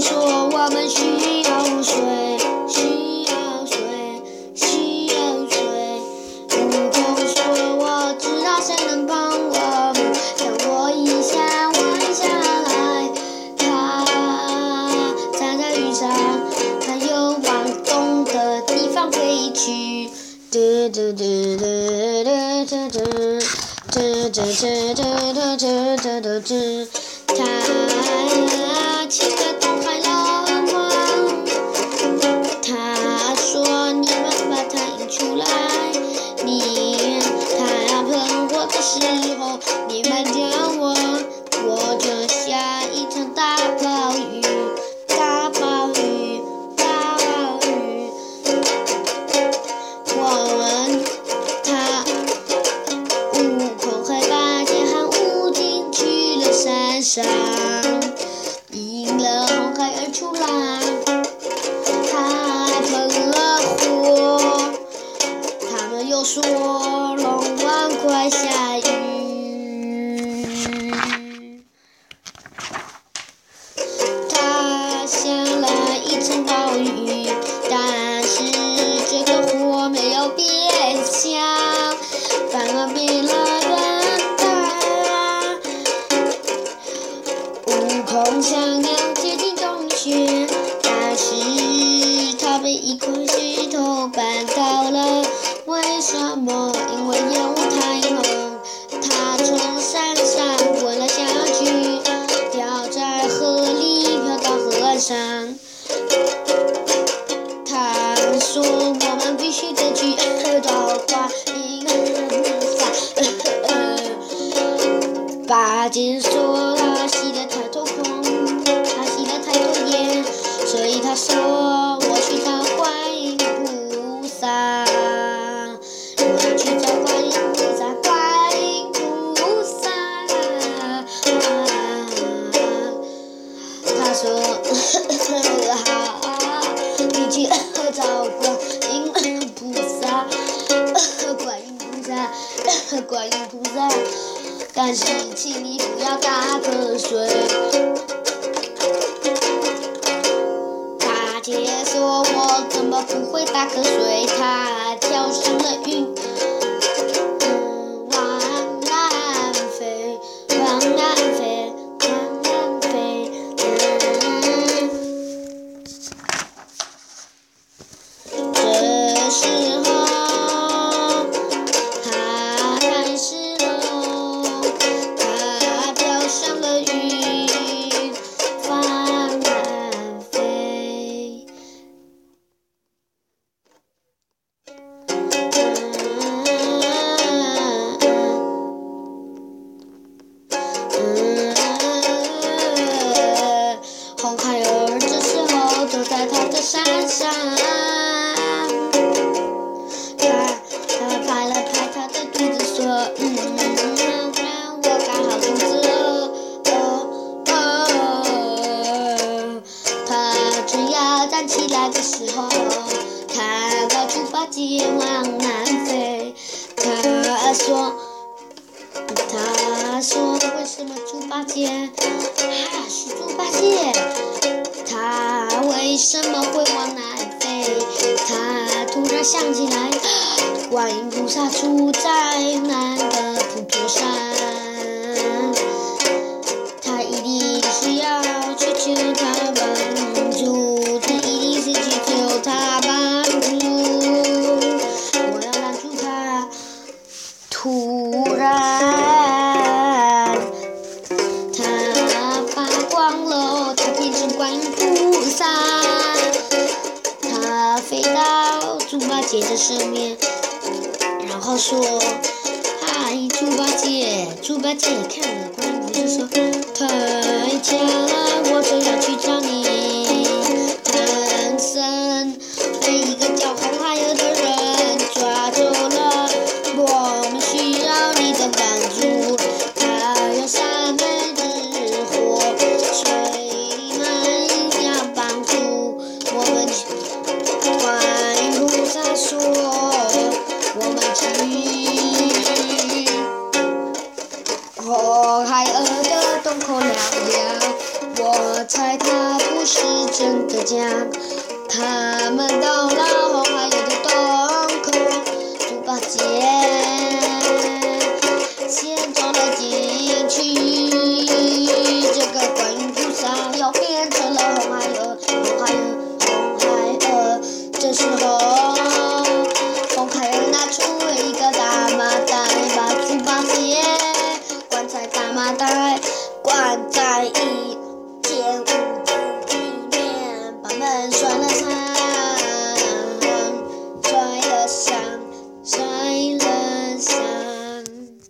说我们需要水，需要水，需要水。悟空说我知道谁能帮我们，等我一下弯下来。他站在云上，他又往东的地方飞去。嘟嘟嘟嘟嘟嘟嘟嘟嘟嘟嘟嘟嘟嘟嘟，他骑着 inside. 石头绊倒了。为什么？因为烟雾太浓，他从山上滚了下去，掉在河里，漂到河岸上。他说我们必须得去找观音菩萨。八戒说他吸得太多空，他吸得太多烟，所以他说观音菩萨。但是请你不要打瞌睡。大姐说我怎么不会打瞌睡？她跳上了云，起来的时候，看到猪八戒往南飞，他说。他说：“为什么猪八戒？啊，是猪八戒。他为什么会往南飞？他突然想起来，观音菩萨住在南的普陀山。他一定是要去求他帮助，他一定是去求他帮助。我要拦住他。”突然，他发光了，他变成观音菩萨，他飞到猪八戒的身边，然后说：“嗨，猪八戒！”猪八戒看了观音菩萨说：“太假了，我正要去找你。”火海鹅的洞口亮亮，我猜它不是真的假。他们到了火海的洞口猪八戒。